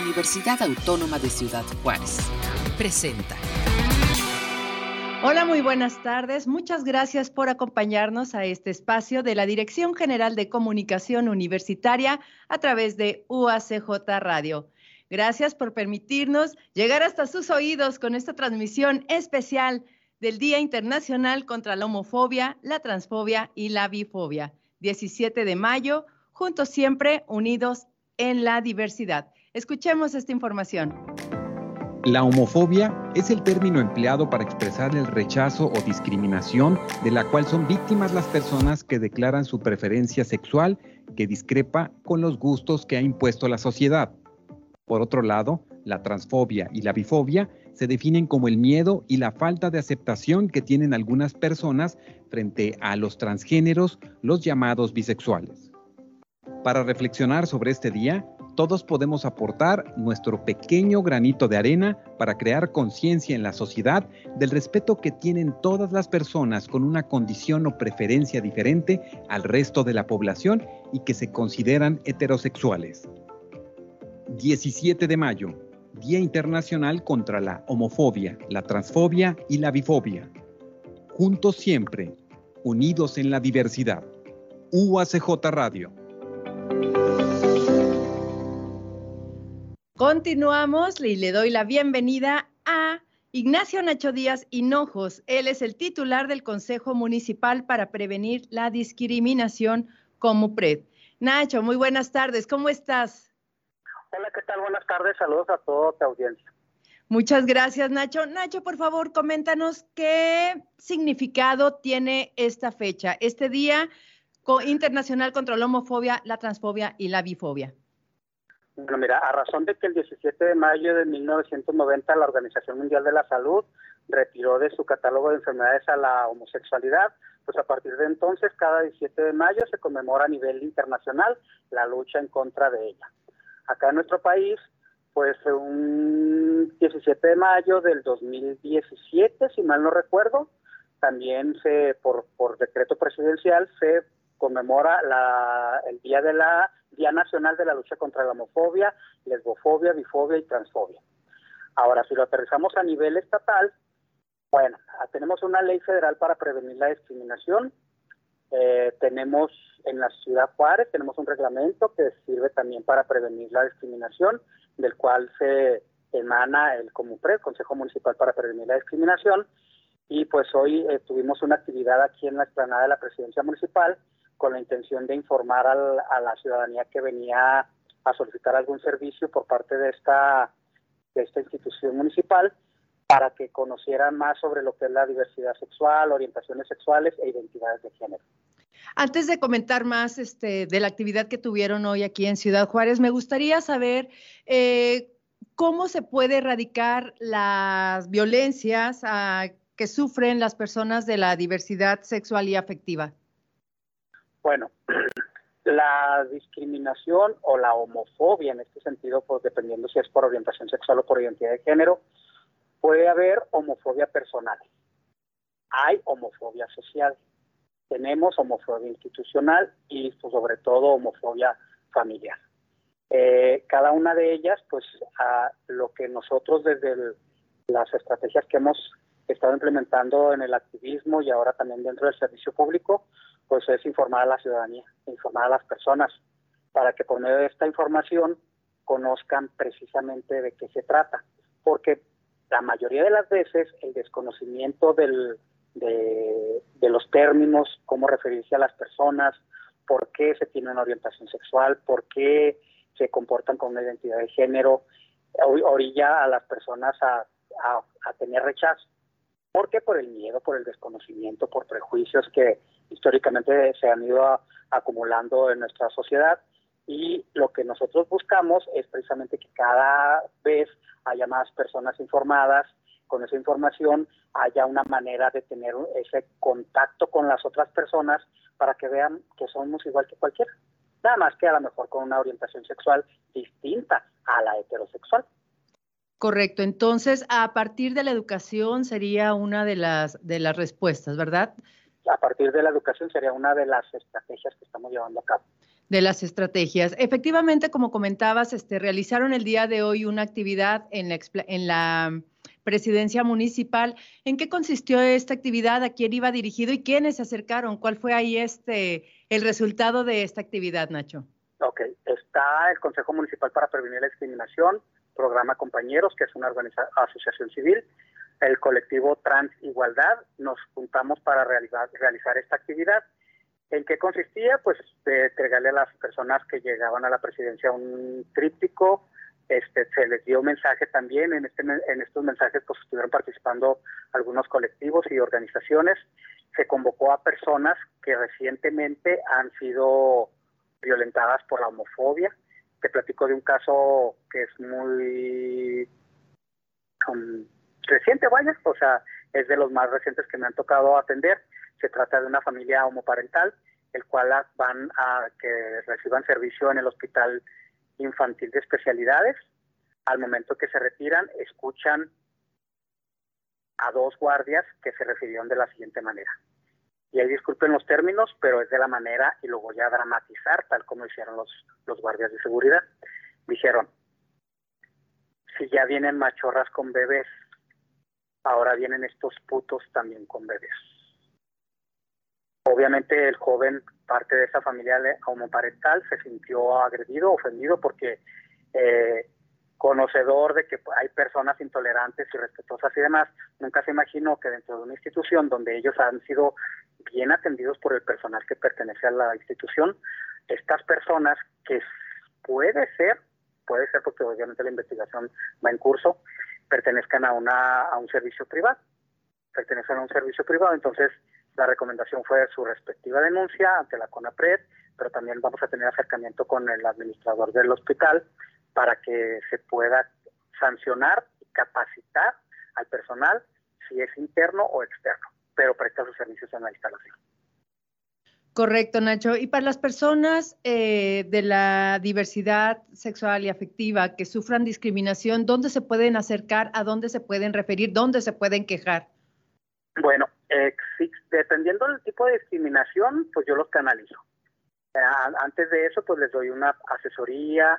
Universidad Autónoma de Ciudad Juárez. Presenta. Hola, muy buenas tardes. Muchas gracias por acompañarnos a este espacio de la Dirección General de Comunicación Universitaria a través de UACJ Radio. Gracias por permitirnos llegar hasta sus oídos con esta transmisión especial del Día Internacional contra la Homofobia, la Transfobia y la Bifobia. 17 de mayo, juntos siempre, unidos en la diversidad. Escuchemos esta información. La homofobia es el término empleado para expresar el rechazo o discriminación de la cual son víctimas las personas que declaran su preferencia sexual que discrepa con los gustos que ha impuesto la sociedad. Por otro lado, la transfobia y la bifobia se definen como el miedo y la falta de aceptación que tienen algunas personas frente a los transgéneros, los llamados bisexuales. Para reflexionar sobre este día, todos podemos aportar nuestro pequeño granito de arena para crear conciencia en la sociedad del respeto que tienen todas las personas con una condición o preferencia diferente al resto de la población y que se consideran heterosexuales. 17 de mayo, Día Internacional contra la Homofobia, la Transfobia y la Bifobia. Juntos siempre, unidos en la diversidad. UACJ Radio. Continuamos y le doy la bienvenida a Ignacio Nacho Díaz Hinojos. Él es el titular del Consejo Municipal para Prevenir la Discriminación como PRED. Nacho, muy buenas tardes, ¿cómo estás? Hola, ¿qué tal? Buenas tardes, saludos a toda tu audiencia. Muchas gracias, Nacho. Nacho, por favor, coméntanos qué significado tiene esta fecha, este Día Internacional contra la Homofobia, la Transfobia y la Bifobia. Bueno, mira, a razón de que el 17 de mayo de 1990 la Organización Mundial de la Salud retiró de su catálogo de enfermedades a la homosexualidad, pues a partir de entonces, cada 17 de mayo se conmemora a nivel internacional la lucha en contra de ella. Acá en nuestro país, pues un 17 de mayo del 2017, si mal no recuerdo, también se por, por decreto presidencial se conmemora la, el Día de la Día Nacional de la Lucha contra la Homofobia, Lesbofobia, Bifobia y Transfobia. Ahora, si lo aterrizamos a nivel estatal, bueno, tenemos una ley federal para prevenir la discriminación. Eh, tenemos en la ciudad Juárez, tenemos un reglamento que sirve también para prevenir la discriminación, del cual se emana el COMUPRE, el Consejo Municipal para Prevenir la Discriminación. Y pues hoy eh, tuvimos una actividad aquí en la explanada de la Presidencia Municipal con la intención de informar a la ciudadanía que venía a solicitar algún servicio por parte de esta, de esta institución municipal para que conocieran más sobre lo que es la diversidad sexual, orientaciones sexuales e identidades de género. Antes de comentar más este, de la actividad que tuvieron hoy aquí en Ciudad Juárez, me gustaría saber eh, cómo se puede erradicar las violencias a, que sufren las personas de la diversidad sexual y afectiva. Bueno, la discriminación o la homofobia en este sentido, pues dependiendo si es por orientación sexual o por identidad de género, puede haber homofobia personal. Hay homofobia social. Tenemos homofobia institucional y pues, sobre todo homofobia familiar. Eh, cada una de ellas, pues a lo que nosotros desde las estrategias que hemos estado implementando en el activismo y ahora también dentro del servicio público, pues es informar a la ciudadanía, informar a las personas, para que por medio de esta información conozcan precisamente de qué se trata. Porque la mayoría de las veces el desconocimiento de, los términos, cómo referirse a las personas, por qué se tiene una orientación sexual, por qué se comportan con una identidad de género, orilla a las personas a tener rechazo. ¿Por qué? Por el miedo, por el desconocimiento, por prejuicios que históricamente se han ido acumulando en nuestra sociedad y lo que nosotros buscamos es precisamente que cada vez haya más personas informadas, con esa información haya una manera de tener ese contacto con las otras personas para que vean que somos igual que cualquiera. Nada más que a lo mejor con una orientación sexual distinta a la heterosexual. Correcto. Entonces, a partir de la educación sería una de las de las respuestas, ¿verdad? A partir de la educación sería una de las estrategias que estamos llevando a cabo. de las estrategias. Efectivamente, como comentabas, este, realizaron el día de hoy una actividad en la, en la presidencia municipal. ¿En qué consistió esta actividad? ¿A quién iba dirigido y quiénes se acercaron? ¿Cuál fue ahí este el resultado de esta actividad, Nacho? Ok, está el Consejo Municipal para Prevenir la Discriminación, programa Compañeros, que es una asociación civil, el colectivo Trans Igualdad, nos juntamos para realizar, realizar esta actividad. ¿En qué consistía? Pues de entregarle a las personas que llegaban a la presidencia un tríptico, este, se les dio mensaje también, en, este, en estos mensajes pues estuvieron participando algunos colectivos y organizaciones, se convocó a personas que recientemente han sido violentadas por la homofobia. Te platico de un caso que es muy um, reciente, vaya, o sea, es de los más recientes que me han tocado atender. Se trata de una familia homoparental, el cual van a que reciban servicio en el hospital infantil de especialidades. Al momento que se retiran, escuchan a dos guardias que se refirieron de la siguiente manera. Y ahí disculpen los términos, pero es de la manera, y lo voy a dramatizar, tal como hicieron los, los guardias de seguridad. Dijeron, si ya vienen machorras con bebés, ahora vienen estos putos también con bebés. Obviamente el joven, parte de esa familia homoparental, se sintió agredido, ofendido, porque eh, conocedor de que hay personas intolerantes y respetuosas y demás, nunca se imaginó que dentro de una institución donde ellos han sido bien atendidos por el personal que pertenece a la institución, estas personas que puede ser, puede ser porque obviamente la investigación va en curso, pertenezcan a, una, a un servicio privado, pertenecen a un servicio privado, entonces la recomendación fue su respectiva denuncia ante la CONAPRED, pero también vamos a tener acercamiento con el administrador del hospital para que se pueda sancionar y capacitar al personal si es interno o externo pero presta sus servicios en la instalación. Correcto, Nacho. Y para las personas eh, de la diversidad sexual y afectiva que sufran discriminación, ¿dónde se pueden acercar? ¿A dónde se pueden referir? ¿Dónde se pueden quejar? Bueno, dependiendo del tipo de discriminación, pues yo los canalizo. Eh, antes de eso, pues les doy una asesoría,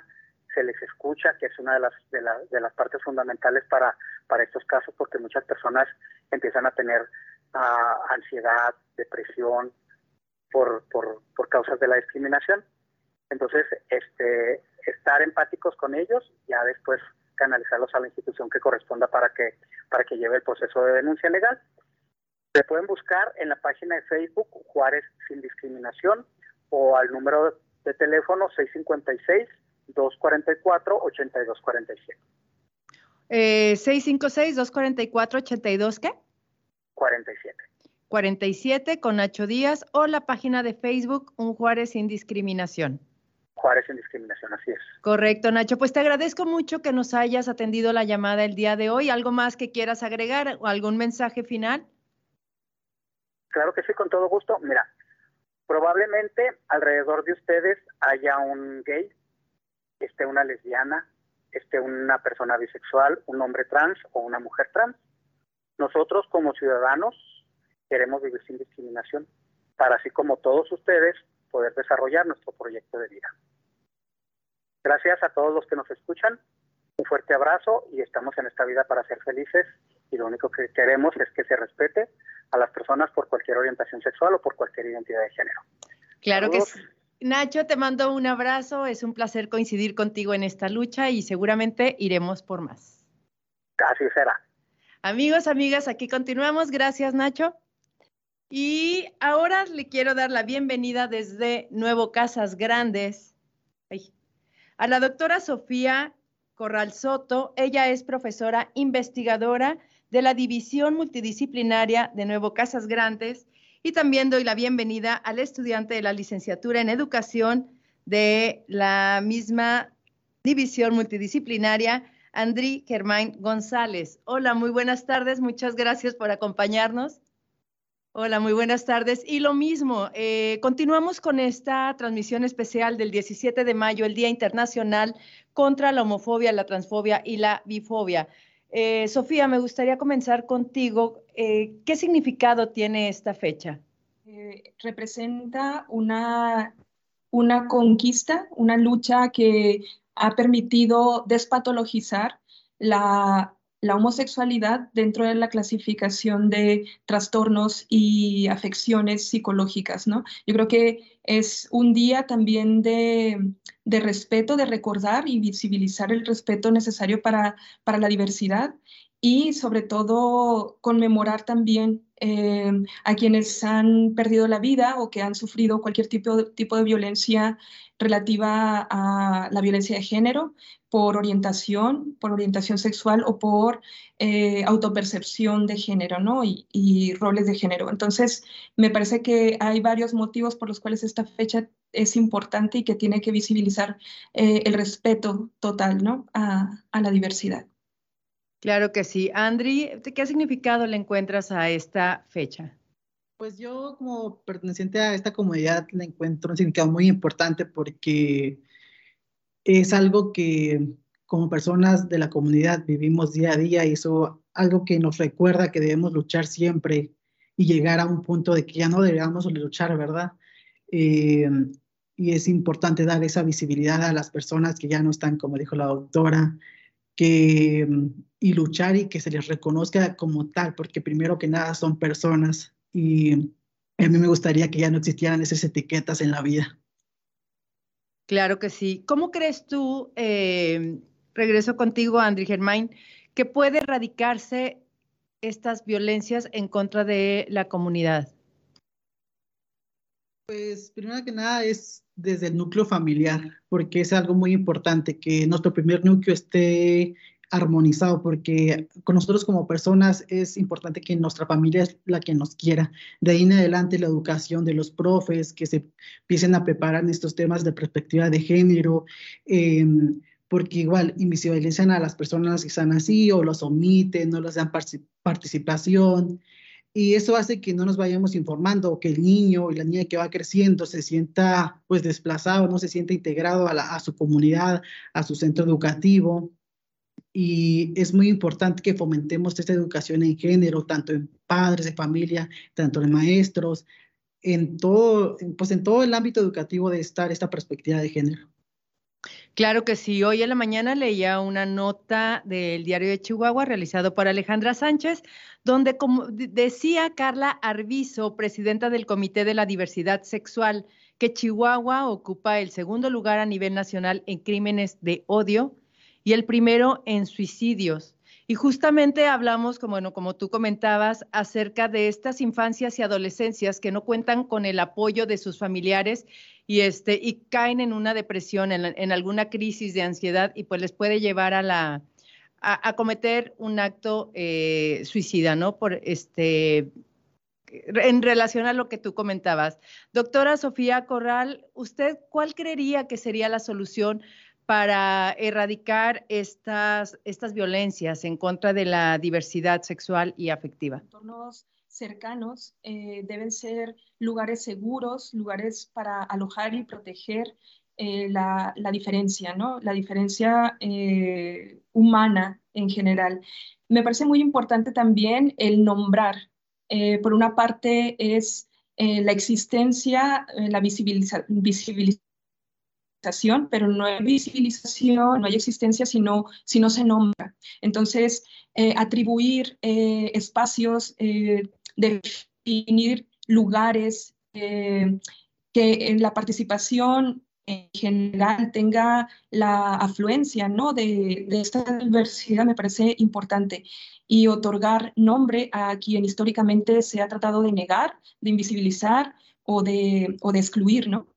se les escucha, que es una de las, de, de las partes fundamentales para, para estos casos, porque muchas personas empiezan a tener ansiedad, depresión, por, por, por causas de la discriminación. Entonces, este, estar empáticos con ellos, ya después canalizarlos a la institución que corresponda para que, para que lleve el proceso de denuncia legal. Se pueden buscar en la página de Facebook Juárez Sin Discriminación o al número de teléfono 656-244-8247. Eh, 656-244-82 ¿qué? 47. 47 con Nacho Díaz o la página de Facebook Un Juárez sin discriminación. Juárez sin discriminación, así es. Correcto, Nacho. Pues te agradezco mucho que nos hayas atendido la llamada el día de hoy. ¿Algo más que quieras agregar o algún mensaje final? Claro que sí, con todo gusto. Mira, probablemente alrededor de ustedes haya un gay, esté una lesbiana, esté una persona bisexual, un hombre trans o una mujer trans nosotros como ciudadanos queremos vivir sin discriminación para así como todos ustedes poder desarrollar nuestro proyecto de vida. Gracias a todos los que nos escuchan, un fuerte abrazo y estamos en esta vida para ser felices y lo único que queremos es que se respete a las personas por cualquier orientación sexual o por cualquier identidad de género. Claro que sí. Nacho, te mando un abrazo, es un placer coincidir contigo en esta lucha y seguramente iremos por más. Así será. Amigos, amigas, aquí continuamos. Gracias, Nacho. Y ahora le quiero dar la bienvenida desde Nuevo Casas Grandes a la doctora Sofía Corral Soto. Ella es profesora investigadora de la División Multidisciplinaria de Nuevo Casas Grandes y también doy la bienvenida al estudiante de la licenciatura en educación de la misma División Multidisciplinaria, Andri Germain González. Hola, muy buenas tardes, muchas gracias por acompañarnos. Hola, muy buenas tardes. Y lo mismo, eh, continuamos con esta transmisión especial del 17 de mayo, el Día Internacional contra la Homofobia, la Transfobia y la Bifobia. Eh, Sofía, me gustaría comenzar contigo. Eh, ¿Qué significado tiene esta fecha? representa una una conquista, una lucha que ha permitido despatologizar la, la homosexualidad dentro de la clasificación de trastornos y afecciones psicológicas, ¿no? Yo creo que es un día también de, respeto, de recordar y visibilizar el respeto necesario para, para la diversidad y sobre todo conmemorar también eh, a quienes han perdido la vida o que han sufrido cualquier tipo tipo de violencia relativa a la violencia de género, por orientación, por orientación sexual o por eh, autopercepción de género, ¿no? Y, roles de género. Entonces, me parece que hay varios motivos por los cuales esta fecha es importante y que tiene que visibilizar eh, el respeto total, ¿no? A, a, la diversidad. Claro que sí. Andri, ¿qué significado le encuentras a esta fecha? Pues yo como perteneciente a esta comunidad le encuentro un significado muy importante porque es algo que como personas de la comunidad vivimos día a día y eso algo que nos recuerda que debemos luchar siempre y llegar a un punto de que ya no debemos luchar, ¿verdad? Eh, y es importante dar esa visibilidad a las personas que ya no están, como dijo la doctora, que, y luchar y que se les reconozca como tal, porque primero que nada son personas y a mí me gustaría que ya no existieran esas etiquetas en la vida. Claro que sí. ¿Cómo crees tú, eh, regreso contigo, Andri Germain, que puede erradicarse estas violencias en contra de la comunidad? Pues primero que nada es desde el núcleo familiar, porque es algo muy importante que nuestro primer núcleo esté armonizado, porque con nosotros como personas es importante que nuestra familia es la que nos quiera. De ahí en adelante la educación de los profes, que se empiecen a preparar estos temas de perspectiva de género, em, porque igual invisibilizan a las personas que están así o los omiten, no les dan participación. Y eso hace que no nos vayamos informando que el niño y la niña que va creciendo se sienta pues desplazado, no se sienta integrado a, a su comunidad, a su centro educativo y es muy importante que fomentemos esta educación en género, tanto en padres de familia, tanto en maestros, en todo, pues en todo el ámbito educativo de estar esta perspectiva de género. Claro que sí. Hoy en la mañana leía una nota del diario de Chihuahua realizado por Alejandra Sánchez, donde como decía Carla Arbizo, presidenta del Comité de la Diversidad Sexual, que Chihuahua ocupa el segundo lugar a nivel nacional en crímenes de odio y el primero en suicidios. Y justamente hablamos, como, bueno, como tú comentabas, acerca de estas infancias y adolescencias que no cuentan con el apoyo de sus familiares y, este, y caen en una depresión, en, alguna crisis de ansiedad y pues les puede llevar a la a, cometer un acto eh, suicida, ¿no? Por este en relación a lo que tú comentabas. Doctora Sofía Corral, ¿usted cuál creería que sería la solución para erradicar estas, estas violencias en contra de la diversidad sexual y afectiva? Entornos cercanos eh, deben ser lugares seguros, lugares para alojar y proteger eh, la, diferencia, ¿no? La diferencia eh, humana en general. Me parece muy importante también el nombrar. por una parte es la existencia, la visibilización pero no hay visibilización, no hay existencia si no, si no se nombra. Entonces, eh, atribuir eh, espacios, eh, definir lugares, que en la participación en general tenga la afluencia ¿no? de, de, esta diversidad me parece importante y otorgar nombre a quien históricamente se ha tratado de negar, de invisibilizar o de, o de excluir, ¿no?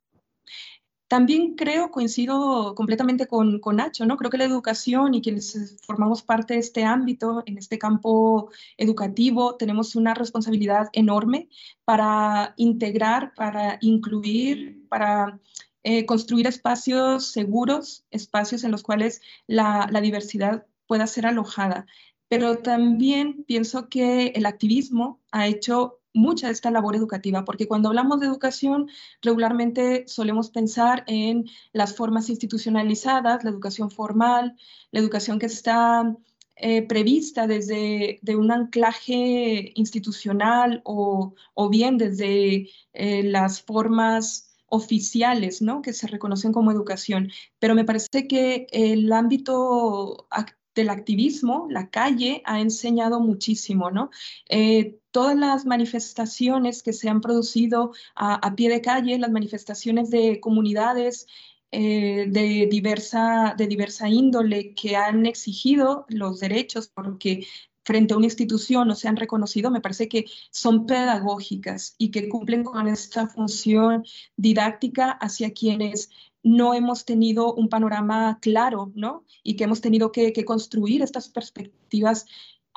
También creo, coincido completamente con, con, Nacho, ¿no? Creo que la educación y quienes formamos parte de este ámbito, en este campo educativo, tenemos una responsabilidad enorme para integrar, para incluir, para eh, construir espacios seguros, espacios en los cuales la diversidad pueda ser alojada. Pero también pienso que el activismo ha hecho mucha esta labor educativa, porque cuando hablamos de educación, regularmente solemos pensar en las formas institucionalizadas, la educación formal, la educación que está eh, prevista desde de un anclaje institucional o, bien desde eh, las formas oficiales, ¿no? Que se reconocen como educación. Pero me parece que el ámbito del activismo, la calle, ha enseñado muchísimo, ¿no? Eh, todas las manifestaciones que se han producido a, pie de calle, las manifestaciones de comunidades eh, de, diversa, de diversa índole que han exigido los derechos porque frente a una institución no se han reconocido, me parece que son pedagógicas y que cumplen con esta función didáctica hacia quienes no hemos tenido un panorama claro, ¿no? Y que hemos tenido que, construir estas perspectivas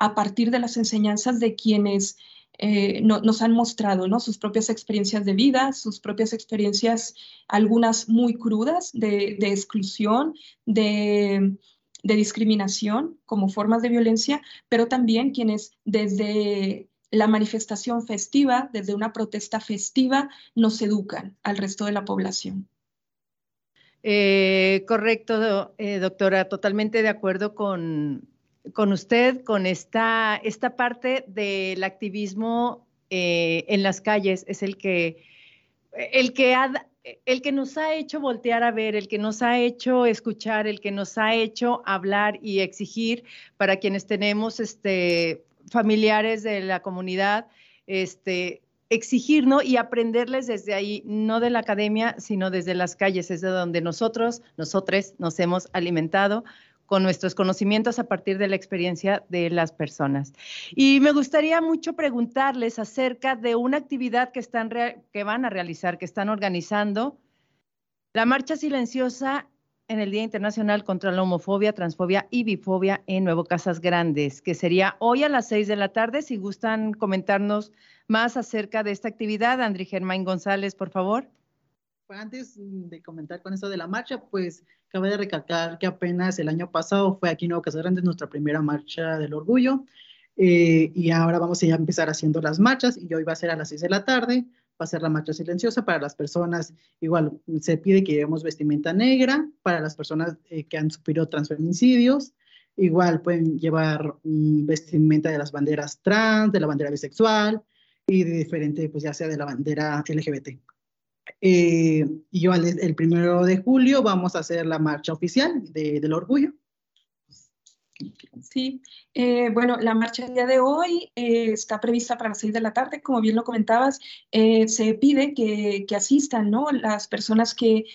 a partir de las enseñanzas de quienes eh, nos han mostrado ¿no? sus propias experiencias de vida, sus propias experiencias, algunas muy crudas, de, exclusión, de, discriminación como formas de violencia, pero también quienes desde la manifestación festiva, desde una protesta festiva, nos educan al resto de la población. Eh, correcto, eh, doctora, totalmente de acuerdo con, usted, con esta, esta parte del activismo eh, en las calles, es el que, el, que el que nos ha hecho voltear a ver, el que nos ha hecho escuchar, el que nos ha hecho hablar y exigir para quienes tenemos este, familiares de la comunidad, este, exigir y aprenderles desde ahí, no de la academia, sino desde las calles, es de donde nosotros, nosotros nos hemos alimentado con nuestros conocimientos a partir de la experiencia de las personas. Y me gustaría mucho preguntarles acerca de una actividad que, están que van a realizar, que están organizando, la marcha silenciosa en el Día Internacional contra la Homofobia, Transfobia y Bifobia en Nuevo Casas Grandes, que sería hoy a las seis de la tarde. Si gustan comentarnos más acerca de esta actividad. André Germán González, por favor. Antes de comentar con eso de la marcha, pues cabe de recalcar que apenas el año pasado fue aquí en Nuevo Casa Grande nuestra primera marcha del orgullo eh, y ahora vamos a empezar haciendo las marchas y hoy va a ser a las 6 de la tarde, va a ser la marcha silenciosa para las personas, igual se pide que llevemos vestimenta negra para las personas eh, que han sufrido transfeminicidios, igual pueden llevar vestimenta de las banderas trans, de la bandera bisexual, y de diferente, pues ya sea de la bandera LGBT. Eh, y el, el, primero de julio vamos a hacer la marcha oficial del orgullo. Sí, eh, bueno, la marcha el día de hoy eh, está prevista para las seis de la tarde, como bien lo comentabas, se pide que, que, asistan, ¿no? Las personas que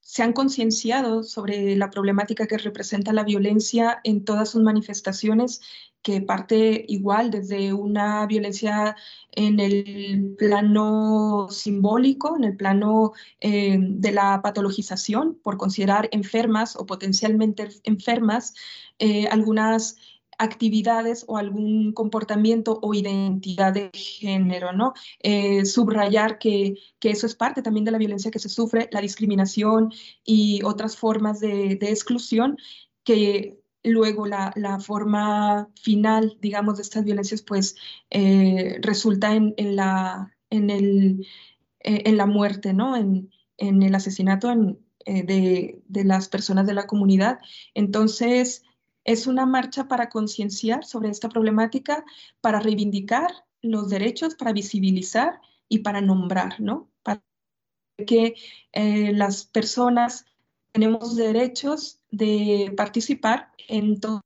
se han concienciado sobre la problemática que representa la violencia en todas sus manifestaciones que parte igual desde una violencia en el plano simbólico, en el plano eh, de la patologización, por considerar enfermas o potencialmente enfermas eh, algunas actividades o algún comportamiento o identidad de género, ¿no? Eh, subrayar que, que, eso es parte también de la violencia que se sufre, la discriminación y otras formas de, de exclusión que luego la, forma final, digamos, de estas violencias, pues eh, resulta en, la, en, el, eh, en la muerte, ¿no? En, el asesinato eh, de, de, las personas de la comunidad. Entonces, es una marcha para concienciar sobre esta problemática, para reivindicar los derechos, para visibilizar y para nombrar, ¿no? Para que las personas tenemos derechos de participar en todos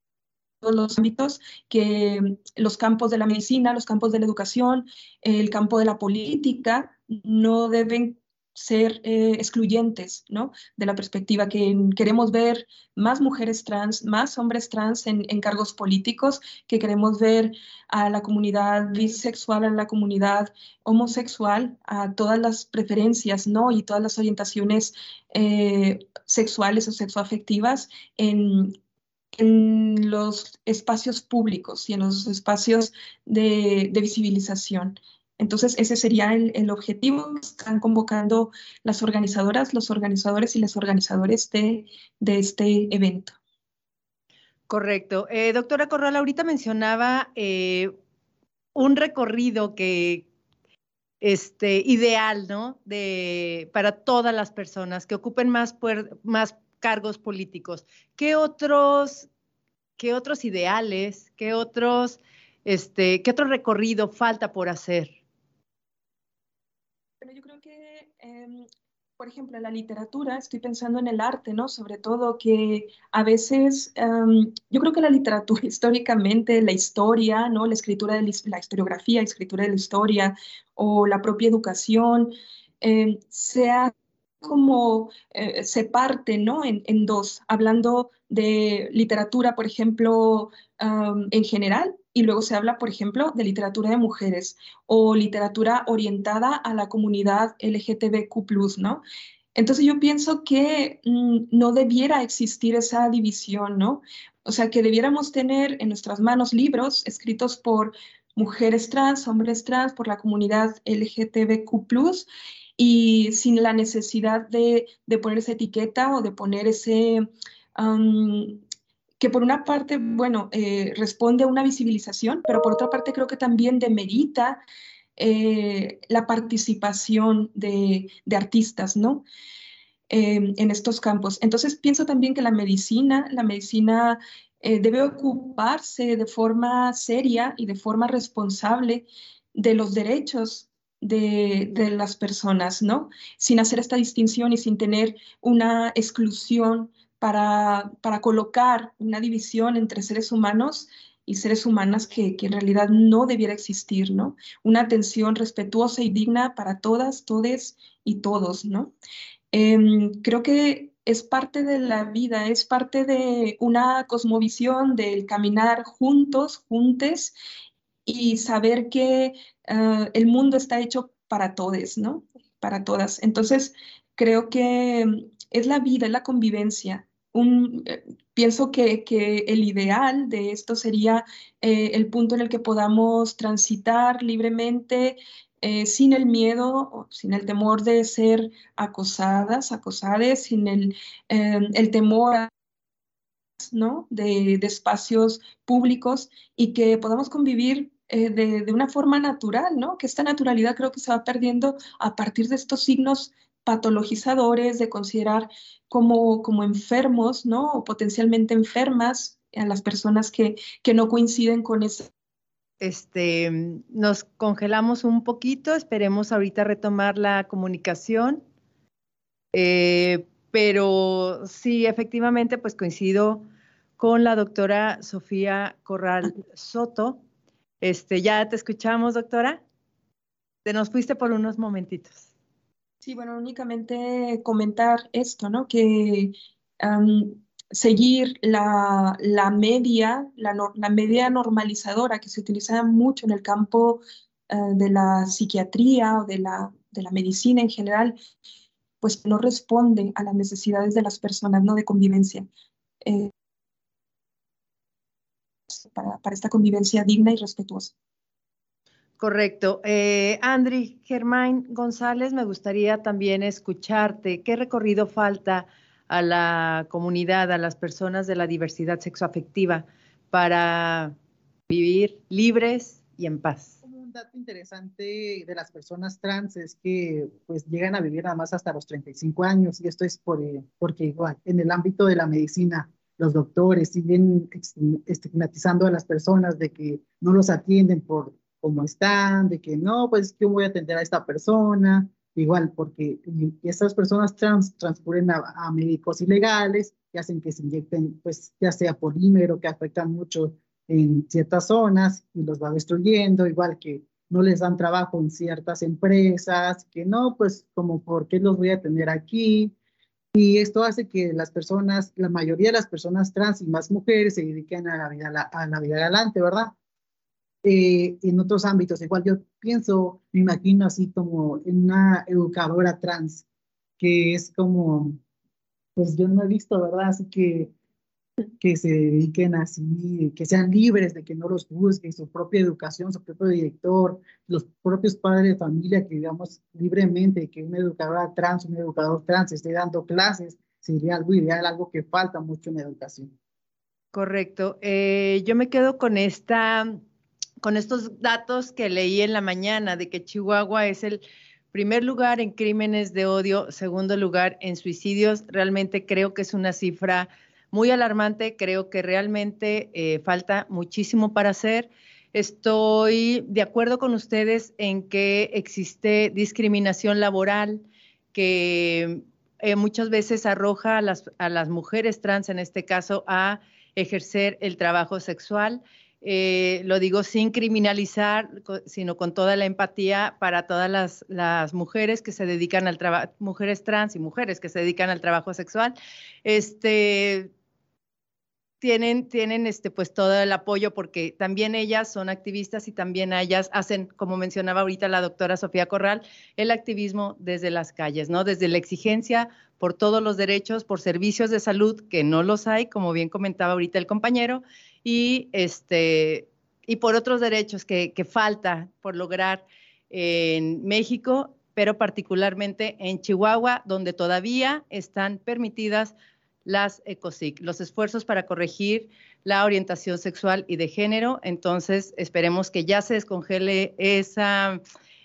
los ámbitos que los campos de la medicina, los campos de la educación, el campo de la política no deben ser eh, excluyentes, ¿no? De la perspectiva que queremos ver más mujeres trans, más hombres trans en, cargos políticos, que queremos ver a la comunidad bisexual, a la comunidad homosexual, a todas las preferencias, ¿no? Y todas las orientaciones eh, sexuales o sexoafectivas en, en los espacios públicos y en los espacios de, de visibilización. Entonces, ese sería el, objetivo que están convocando las organizadoras, los organizadores y las organizadores de, este evento. Correcto. Eh, doctora Corral, ahorita mencionaba eh, un recorrido que este, ideal, ¿no? De, para todas las personas que ocupen más, más cargos políticos. ¿Qué otros, qué otros ideales, qué otros, este, qué otro recorrido falta por hacer? Yo creo que em, por ejemplo, en la literatura, estoy pensando en el arte, ¿no? Sobre todo que a veces, yo creo que la literatura históricamente, la historia, ¿no? La escritura de la historiografía, la escritura de la historia o la propia educación, eh, se como, eh, se parte, ¿no? En, dos, hablando de literatura, por ejemplo, en general, y luego se habla, por ejemplo, de literatura de mujeres o literatura orientada a la comunidad LGTBQ, ¿no? Entonces yo pienso que mm, no debiera existir esa división, ¿no? O sea, que debiéramos tener en nuestras manos libros escritos por mujeres trans, hombres trans, por la comunidad LGTBQ, y sin la necesidad de, poner esa etiqueta o de poner ese, que por una parte, bueno, eh, responde a una visibilización, pero por otra parte creo que también demerita eh, la participación de, artistas, ¿no? Em, en estos campos. Entonces pienso también que la medicina, la medicina eh, debe ocuparse de forma seria y de forma responsable de los derechos de, de, las personas, ¿no? Sin hacer esta distinción y sin tener una exclusión para, para colocar una división entre seres humanos y seres humanas que, que, en realidad no debiera existir, ¿no? Una atención respetuosa y digna para todas, todes y todos, ¿no? Em, creo que es parte de la vida, es parte de una cosmovisión del caminar juntos, juntes y saber que eh, el mundo está hecho para todos, ¿no? Para todas. Entonces, creo que es la vida, es la convivencia, eh, pienso que, el ideal de esto sería eh, el punto en el que podamos transitar libremente, eh, sin el miedo, sin el temor de ser acosadas, acosades, sin el, el temor ¿no? de, espacios públicos y que podamos convivir de, de, una forma natural, ¿no? Que esta naturalidad creo que se va perdiendo a partir de estos signos patologizadores, de considerar como, como enfermos, ¿no? O potencialmente enfermas a las personas que, que no coinciden con ese. Este, nos congelamos un poquito, esperemos ahorita retomar la comunicación. Eh, pero sí, efectivamente, pues coincido con la doctora Sofía Corral Soto. Este, ya te escuchamos, doctora. Te nos fuiste por unos momentitos. Sí, bueno, únicamente comentar esto, ¿no? Que seguir la, media, la, media normalizadora que se utiliza mucho en el campo eh, de la psiquiatría o de la, de la medicina en general, pues no responde a las necesidades de las personas, ¿no? De convivencia. Eh, para, para esta convivencia digna y respetuosa. Correcto. Eh, Andri, Germán González, me gustaría también escucharte. ¿Qué recorrido falta a la comunidad, a las personas de la diversidad sexoafectiva para vivir libres y en paz? Un dato interesante de las personas trans es que pues llegan a vivir nada más hasta los 35 años y esto es por, eh, porque igual en el ámbito de la medicina los doctores siguen estigmatizando a las personas de que no los atienden por cómo están, de que no, pues yo voy a atender a esta persona, igual, porque estas personas trans transcurren a, médicos ilegales que hacen que se inyecten, pues ya sea polímero, que afectan mucho en ciertas zonas y los va destruyendo, igual que no les dan trabajo en ciertas empresas, que no, pues como, ¿por qué los voy a tener aquí? Y esto hace que las personas, la mayoría de las personas trans y más mujeres se dediquen a la vida, a la vida adelante, ¿verdad? Eh, en otros ámbitos. Igual yo pienso, me imagino así como en una educadora trans, que es como, pues yo no he visto, ¿verdad? Que que se dediquen así, que sean libres de que no los busquen, su propia educación, su propio director, los propios padres de familia que digamos libremente, que una educadora trans, un educador trans esté dando clases, sería algo ideal, algo que falta mucho en la educación. Correcto. Eh, yo me quedo con esta con estos datos que leí en la mañana de que Chihuahua es el primer lugar en crímenes de odio, segundo lugar en suicidios, realmente creo que es una cifra muy alarmante, creo que realmente eh, falta muchísimo para hacer. Estoy de acuerdo con ustedes en que existe discriminación laboral, que eh, muchas veces arroja a las, a las mujeres trans, en este caso, a ejercer el trabajo sexual. Eh, lo digo sin criminalizar, sino con toda la empatía para todas las, mujeres que se dedican al trabajo, mujeres trans y mujeres que se dedican al trabajo sexual. Este, tienen, tienen este, pues todo el apoyo porque también ellas son activistas y también ellas hacen, como mencionaba ahorita la doctora Sofía Corral, el activismo desde las calles, ¿no? Desde la exigencia por todos los derechos, por servicios de salud, que no los hay, como bien comentaba ahorita el compañero, y, este, y por otros derechos que, que falta por lograr en México, pero particularmente en Chihuahua, donde todavía están permitidas las ECOSIC, los esfuerzos para corregir la orientación sexual y de género. Entonces, esperemos que ya se descongele esa,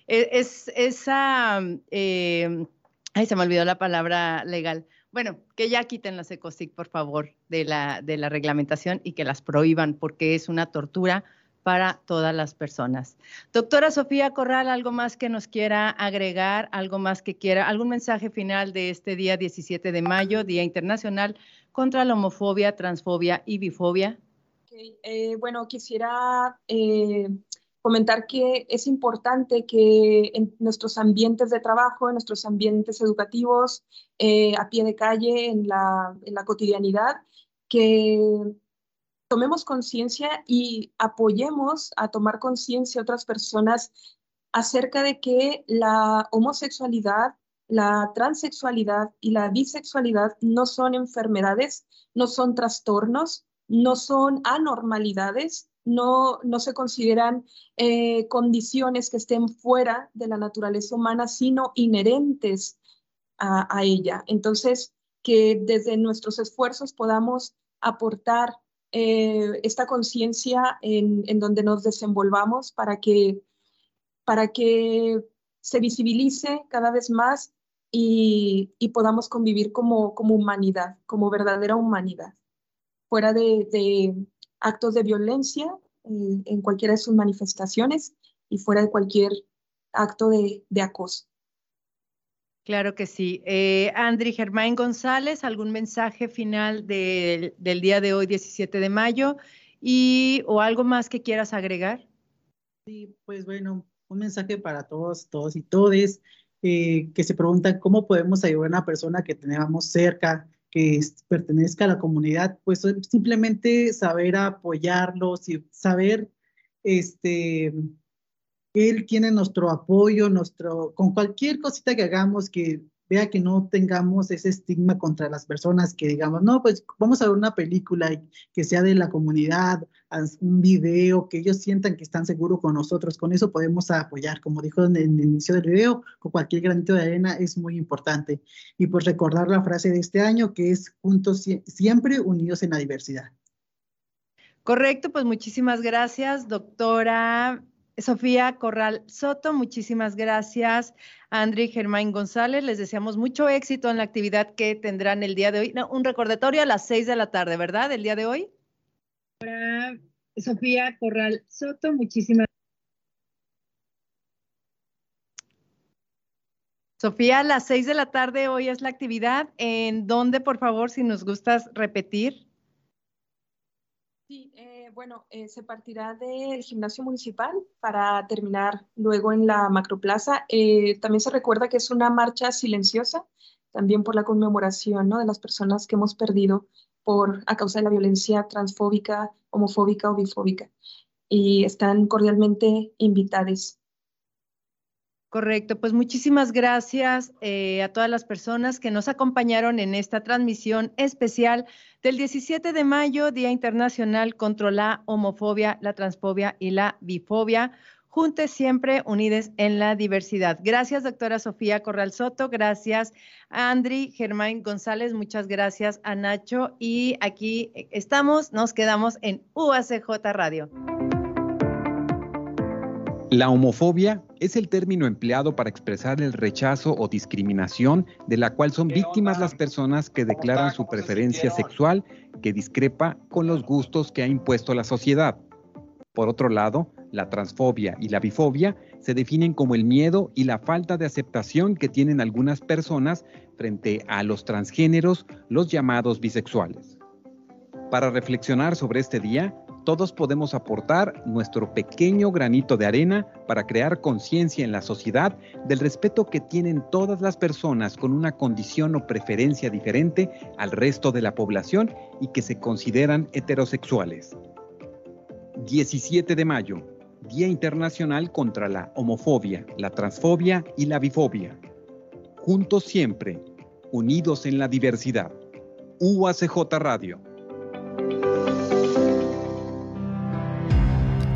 e, es, esa, eh, ay, se me olvidó la palabra legal. Bueno, que ya quiten las ECOSIC, por favor, de la, de la reglamentación y que las prohíban, porque es una tortura para todas las personas. Doctora Sofía Corral, ¿algo más que nos quiera agregar? ¿Algo más que quiera? ¿Algún mensaje final de este día 17 de mayo, Día Internacional contra la Homofobia, Transfobia y Bifobia? Eh, bueno, quisiera eh, comentar que es importante que en nuestros ambientes de trabajo, en nuestros ambientes educativos, eh, a pie de calle, en la, en la cotidianidad, que tomemos conciencia y apoyemos a tomar conciencia a otras personas acerca de que la homosexualidad, la transexualidad y la bisexualidad no son enfermedades, no son trastornos, no son anormalidades, no, no se consideran eh, condiciones que estén fuera de la naturaleza humana, sino inherentes a, ella. Entonces, que desde nuestros esfuerzos podamos aportar eh, esta conciencia en, donde nos desenvolvamos para que, para que se visibilice cada vez más y, podamos convivir como, como humanidad, como verdadera humanidad, fuera de, actos de violencia eh, en cualquiera de sus manifestaciones y fuera de cualquier acto de acoso. Claro que sí. Eh, Andri Germán González, ¿algún mensaje final del día de hoy, 17 de mayo? Y, ¿O algo más que quieras agregar? Sí, pues bueno, un mensaje para todos, todos y todes eh, que se preguntan cómo podemos ayudar a una persona que tenemos cerca, que pertenezca a la comunidad, pues simplemente saber apoyarlos y saber este, él tiene nuestro apoyo, nuestro, con cualquier cosita que hagamos que vea que no tengamos ese estigma contra las personas que digamos, no, pues vamos a ver una película que sea de la comunidad, un video, que ellos sientan que están seguros con nosotros, con eso podemos apoyar, como dijo en el inicio del video, con cualquier granito de arena es muy importante. Y pues recordar la frase de este año que es juntos siempre unidos en la diversidad. Correcto, pues muchísimas gracias, doctora Sofía Corral Soto, muchísimas gracias. Andri Germán González, les deseamos mucho éxito en la actividad que tendrán el día de hoy. un recordatorio a las seis de la tarde, ¿verdad? El día de hoy. Sofía Corral Soto, muchísimas Sofía, a las seis de la tarde hoy es la actividad. ¿En dónde, por favor, si nos gustas repetir? Sí, eh, bueno, eh, se partirá del gimnasio municipal para terminar luego en la macroplaza. Eh, también se recuerda que es una marcha silenciosa, también por la conmemoración ¿no? de las personas que hemos perdido por, a causa de la violencia transfóbica, homofóbica o bifóbica. Y están cordialmente invitados Correcto, pues muchísimas gracias eh, a todas las personas que nos acompañaron en esta transmisión especial del 17 de mayo, Día Internacional contra la Homofobia, la Transfobia y la Bifobia. Juntes siempre, unides en la diversidad. Gracias, doctora Sofía Corral Soto. Gracias, Andri Germán González. Muchas gracias a Nacho. Y aquí estamos, nos quedamos en UACJ Radio. La homofobia es el término empleado para expresar el rechazo o discriminación de la cual son víctimas las personas que declaran su preferencia sexual que discrepa con los gustos que ha impuesto la sociedad. Por otro lado, la transfobia y la bifobia se definen como el miedo y la falta de aceptación que tienen algunas personas frente a los transgéneros, los llamados bisexuales. Para reflexionar sobre este día, todos podemos aportar nuestro pequeño granito de arena para crear conciencia en la sociedad del respeto que tienen todas las personas con una condición o preferencia diferente al resto de la población y que se consideran heterosexuales. 17 de mayo, Día Internacional contra la Homofobia, la Transfobia y la Bifobia. Juntos siempre, unidos en la diversidad. UACJ Radio.